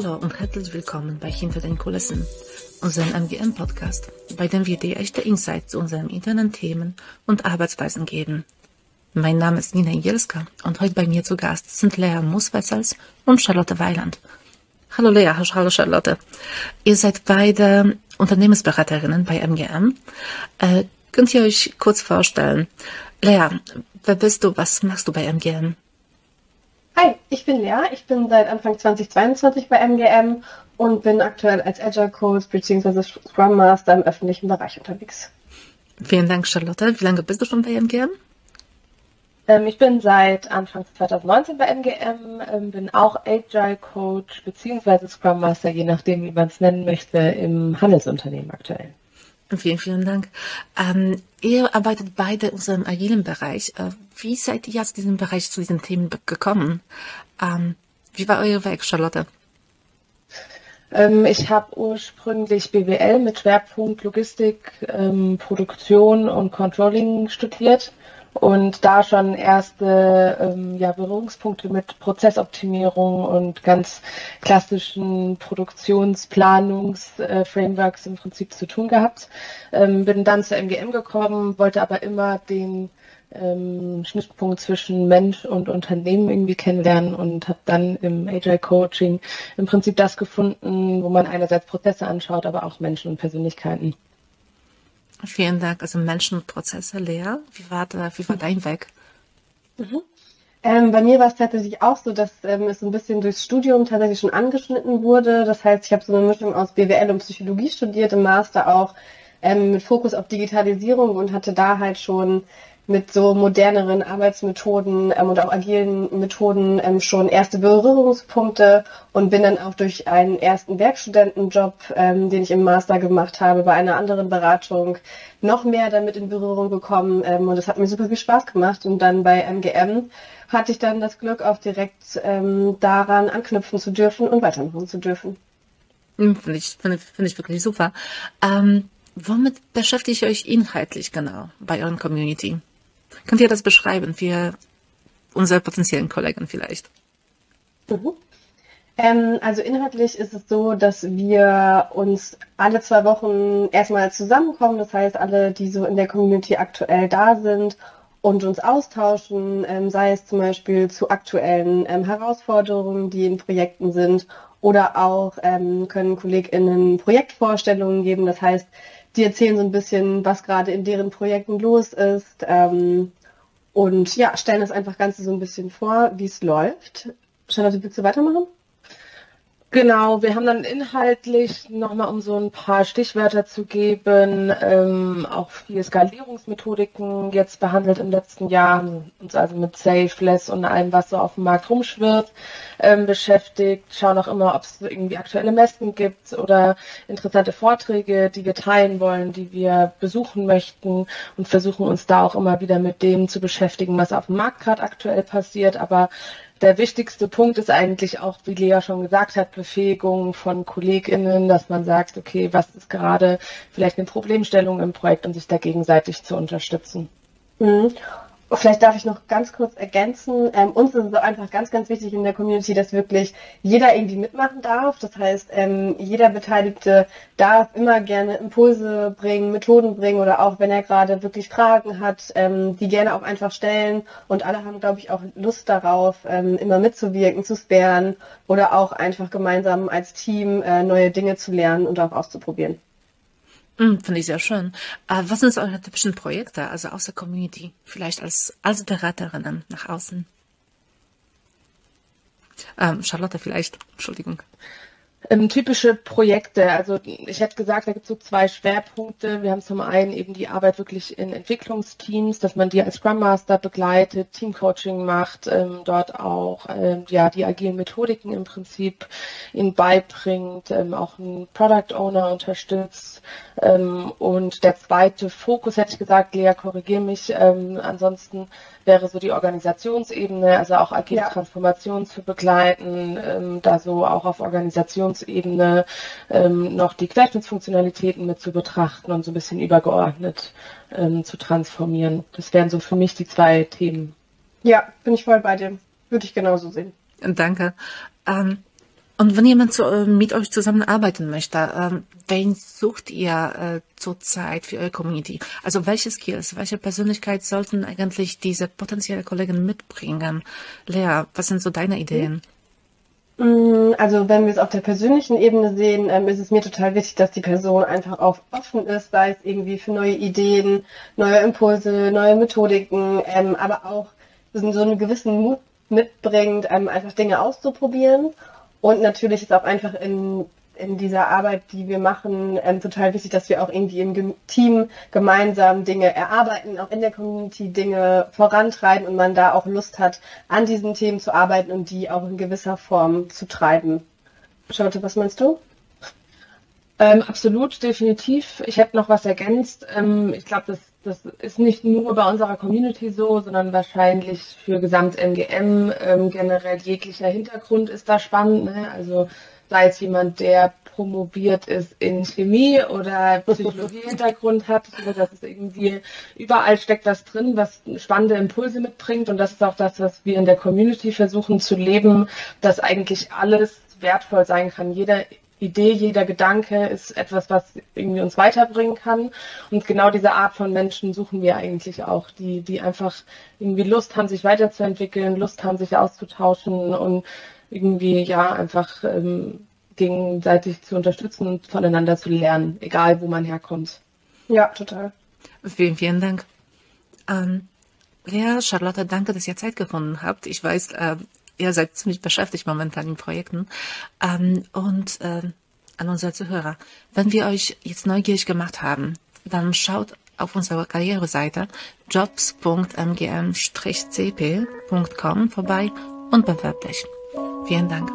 Hallo und herzlich willkommen bei Hinter den Kulissen, unserem MGM-Podcast, bei dem wir dir echte Insights zu unseren internen Themen und Arbeitsweisen geben. Mein Name ist Nina Jelska und heute bei mir zu Gast sind Lea Muswessels und Charlotte Weiland. Hallo Lea, hallo Charlotte. Ihr seid beide Unternehmensberaterinnen bei MGM. Äh, könnt ihr euch kurz vorstellen? Lea, wer bist du? Was machst du bei MGM? Hi, ich bin Lea. Ich bin seit Anfang 2022 bei MGM und bin aktuell als Agile Coach bzw. Scrum Master im öffentlichen Bereich unterwegs. Vielen Dank, Charlotte. Wie lange bist du schon bei MGM? Ähm, ich bin seit Anfang 2019 bei MGM, ähm, bin auch Agile Coach bzw. Scrum Master, je nachdem, wie man es nennen möchte, im Handelsunternehmen aktuell. Vielen, vielen Dank. Ähm, ihr arbeitet beide in unserem agilen Bereich. Äh, wie seid ihr aus diesem Bereich zu diesen Themen gekommen? Ähm, wie war euer Weg, Charlotte? Ähm, ich habe ursprünglich BWL mit Schwerpunkt Logistik, ähm, Produktion und Controlling studiert und da schon erste ähm, ja, Berührungspunkte mit Prozessoptimierung und ganz klassischen Produktionsplanungsframeworks äh, im Prinzip zu tun gehabt. Ähm, bin dann zur MGM gekommen, wollte aber immer den ähm, Schnittpunkt zwischen Mensch und Unternehmen irgendwie kennenlernen und habe dann im Agile Coaching im Prinzip das gefunden, wo man einerseits Prozesse anschaut, aber auch Menschen und Persönlichkeiten. Vielen Dank. Also Menschen und Prozesse, Lea. Wie war, da, wie war dein Weg? Mhm. Ähm, bei mir war es tatsächlich auch so, dass ähm, es so ein bisschen durchs Studium tatsächlich schon angeschnitten wurde. Das heißt, ich habe so eine Mischung aus BWL und Psychologie studiert, im Master auch ähm, mit Fokus auf Digitalisierung und hatte da halt schon mit so moderneren Arbeitsmethoden ähm, und auch agilen Methoden ähm, schon erste Berührungspunkte und bin dann auch durch einen ersten Werkstudentenjob, ähm, den ich im Master gemacht habe, bei einer anderen Beratung noch mehr damit in Berührung gekommen ähm, und das hat mir super viel Spaß gemacht und dann bei MGM hatte ich dann das Glück, auch direkt ähm, daran anknüpfen zu dürfen und weitermachen zu dürfen. Hm, finde ich, finde, finde ich wirklich super. Ähm, womit beschäftigt ihr euch inhaltlich genau bei euren Community? Könnt ihr das beschreiben für unsere potenziellen Kollegen vielleicht? Mhm. Ähm, also inhaltlich ist es so, dass wir uns alle zwei Wochen erstmal zusammenkommen. Das heißt, alle, die so in der Community aktuell da sind und uns austauschen, ähm, sei es zum Beispiel zu aktuellen ähm, Herausforderungen, die in Projekten sind, oder auch ähm, können KollegInnen Projektvorstellungen geben. Das heißt, die erzählen so ein bisschen, was gerade in deren Projekten los ist, ähm, und ja, stellen das einfach Ganze so ein bisschen vor, wie es läuft. Charlotte, willst du weitermachen? Genau, wir haben dann inhaltlich nochmal, um so ein paar Stichwörter zu geben, ähm, auch viele Skalierungsmethodiken jetzt behandelt im letzten Jahr, uns also mit Safeless und allem, was so auf dem Markt rumschwirrt, ähm, beschäftigt, schauen auch immer, ob es irgendwie aktuelle Messen gibt oder interessante Vorträge, die wir teilen wollen, die wir besuchen möchten und versuchen uns da auch immer wieder mit dem zu beschäftigen, was auf dem Markt gerade aktuell passiert, aber der wichtigste Punkt ist eigentlich auch, wie Lea schon gesagt hat, Befähigung von KollegInnen, dass man sagt, okay, was ist gerade vielleicht eine Problemstellung im Projekt und sich da gegenseitig zu unterstützen. Mhm. Vielleicht darf ich noch ganz kurz ergänzen. Ähm, uns ist es einfach ganz, ganz wichtig in der Community, dass wirklich jeder irgendwie mitmachen darf. Das heißt, ähm, jeder Beteiligte darf immer gerne Impulse bringen, Methoden bringen oder auch wenn er gerade wirklich Fragen hat, ähm, die gerne auch einfach stellen. Und alle haben, glaube ich, auch Lust darauf, ähm, immer mitzuwirken, zu sparen oder auch einfach gemeinsam als Team äh, neue Dinge zu lernen und auch auszuprobieren. Mm, Finde ich sehr schön. Äh, was sind so eure typischen Projekte, also aus der Community, vielleicht als, als Beraterinnen nach außen? Ähm, Charlotte vielleicht, Entschuldigung. Ähm, typische Projekte, also ich hätte gesagt, da gibt es so zwei Schwerpunkte. Wir haben zum einen eben die Arbeit wirklich in Entwicklungsteams, dass man die als Scrum Master begleitet, Teamcoaching macht, ähm, dort auch ähm, ja die agilen Methodiken im Prinzip ihnen beibringt, ähm, auch einen Product Owner unterstützt. Ähm, und der zweite Fokus, hätte ich gesagt, Lea, korrigiere mich, ähm, ansonsten wäre so die Organisationsebene, also auch agile ja. Transformation zu begleiten, da so auch auf Organisationsebene ähm, noch die Querschnittsfunktionalitäten mit zu betrachten und so ein bisschen übergeordnet ähm, zu transformieren. Das wären so für mich die zwei Themen. Ja, bin ich voll bei dir. Würde ich genauso sehen. Danke. Ähm, Und wenn jemand zu, äh, mit euch zusammenarbeiten möchte, äh, wen sucht ihr äh, zurzeit für eure Community? Also welche Skills, welche Persönlichkeit sollten eigentlich diese potenziellen Kollegen mitbringen? Lea, was sind so deine Ideen? Mm, also wenn wir es auf der persönlichen Ebene sehen, ähm, ist es mir total wichtig, dass die Person einfach auch offen ist, sei es irgendwie für neue Ideen, neue Impulse, neue Methodiken, ähm, aber auch so einen gewissen Mut mitbringt, ähm, einfach Dinge auszuprobieren. Und natürlich ist auch einfach in, in dieser Arbeit, die wir machen, ähm, total wichtig, dass wir auch irgendwie im Team gemeinsam Dinge erarbeiten, auch in der Community Dinge vorantreiben und man da auch Lust hat, an diesen Themen zu arbeiten und die auch in gewisser Form zu treiben. Charlotte, was meinst du? Ähm, absolut, definitiv. Ich hätte noch was ergänzt. Ähm, ich glaube, das, das ist nicht nur bei unserer Community so, sondern wahrscheinlich für Gesamt-MGM ähm, generell jeglicher Hintergrund ist da spannend. Ne? Also sei es jemand, der promoviert ist in Chemie oder Psychologie-Hintergrund hat, so dass es irgendwie überall steckt was drin, was spannende Impulse mitbringt. Und das ist auch das, was wir in der Community versuchen zu leben, dass eigentlich alles wertvoll sein kann. Jeder Idee, jeder Gedanke ist etwas, was irgendwie uns weiterbringen kann. Und genau diese Art von Menschen suchen wir eigentlich auch, die, die einfach irgendwie Lust haben, sich weiterzuentwickeln, Lust haben, sich auszutauschen und irgendwie ja einfach ähm, gegenseitig zu unterstützen und voneinander zu lernen, egal wo man herkommt. Ja, total. Vielen, vielen Dank. Ähm, Lea, Charlotte, danke, dass ihr Zeit gefunden habt. Ich weiß, äh, ihr seid ziemlich beschäftigt momentan in Projekten. Ähm, und äh, an unsere Zuhörer, wenn wir euch jetzt neugierig gemacht haben, dann schaut auf unserer Karriereseite jobs.mgm-cp.com vorbei und bewerbt euch. Vielen Dank.